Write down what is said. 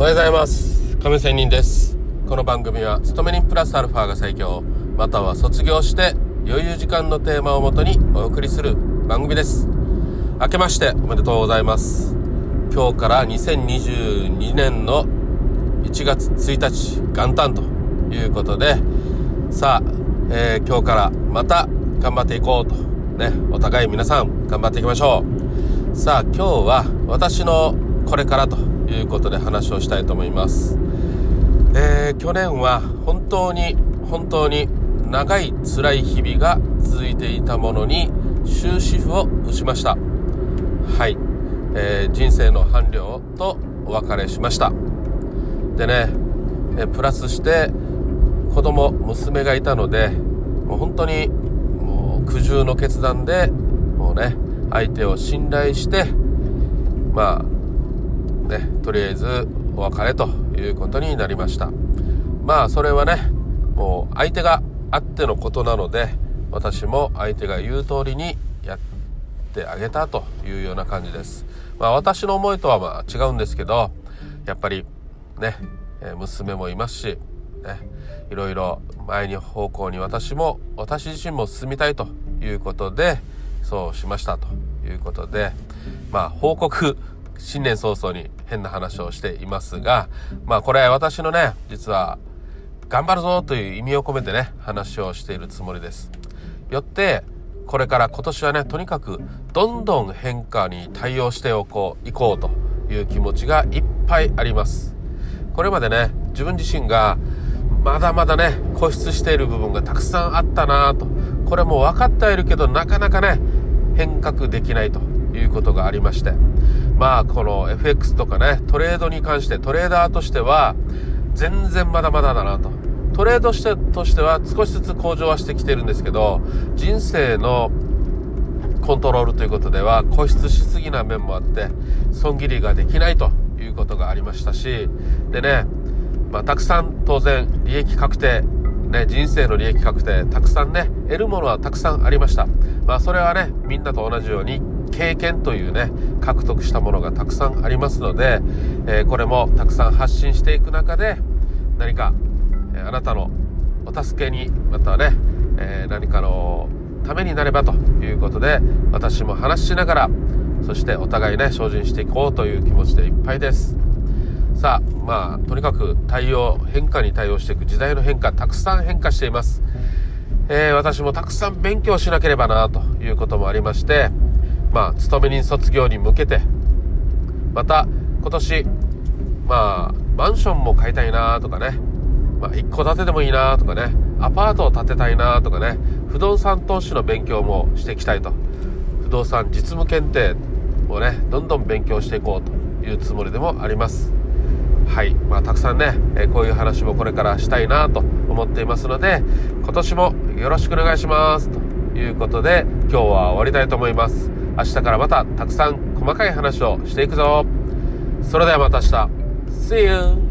おはようございます。亀仙人です。この番組は勤め人プラスアルファが最強。または卒業して余裕時間のテーマをもとにお送りする番組です。明けましておめでとうございます今日から2022年の1月1日元旦ということでさあ、えー、今日からまた頑張っていこうと。ねお互い皆さん頑張っていきましょう。さあ今日は私のこれからと。いうことで話をしたいと思います。えー、去年は本当に本当に長い辛い日々が続いていたものに終止符を打ちました。はい。えー、人生の伴侶とお別れしました。でね、えプラスして子供、娘がいたので、もう本当にもう苦渋の決断で、もうね、相手を信頼して、まあ、ね、とりあえずお別れということになりました。まあそれはね、もう相手があってのことなので、私も相手が言う通りにやってあげたというような感じです。まあ私の思いとはまあ違うんですけど、やっぱりね、娘もいますし、ね、いろいろ前に方向に私も、私自身も進みたいということで、そうしましたということで、まあ報告新年早々に変な話をしていますが、まあこれ私のね、実は頑張るぞという意味を込めてね、話をしているつもりです。よって、これから今年はね、とにかくどんどん変化に対応しておこう、いこうという気持ちがいっぱいあります。これまでね、自分自身がまだまだね、固執している部分がたくさんあったなと。これも分かってはいるけど、なかなかね、変革できないということがありまして。まあこの FX とかね、トレードに関してトレーダーとしては全然まだまだだなと。トレードしてとしては少しずつ向上はしてきてるんですけど、人生のコントロールということでは固執しすぎな面もあって、損切りができないということがありましたし、でね、まあたくさん当然利益確定、ね、人生の利益確定、たくさんね、得るものはたくさんありました。まあそれはね、みんなと同じように経験というね、獲得したものがたくさんありますので、え、これもたくさん発信していく中で、何か、え、あなたのお助けに、またね、え、何かのためになればということで、私も話しながら、そしてお互いね、精進していこうという気持ちでいっぱいです。さあ、まあ、とにかく対応、変化に対応していく時代の変化、たくさん変化しています。えー、私もたくさん勉強しなければなということもありまして、まあ、勤め人卒業に向けて、また、今年、まあ、マンションも買いたいなとかね、まあ、一戸建てでもいいなとかね、アパートを建てたいなとかね、不動産投資の勉強もしていきたいと。不動産実務検定をね、どんどん勉強していこうというつもりでもあります。はい。まあ、たくさんね、えこういう話もこれからしたいなと思っていますので、今年もよろしくお願いします。ということで、今日は終わりたいと思います。明日からまたたくさん細かい話をしていくぞ。それではまた明日。See you!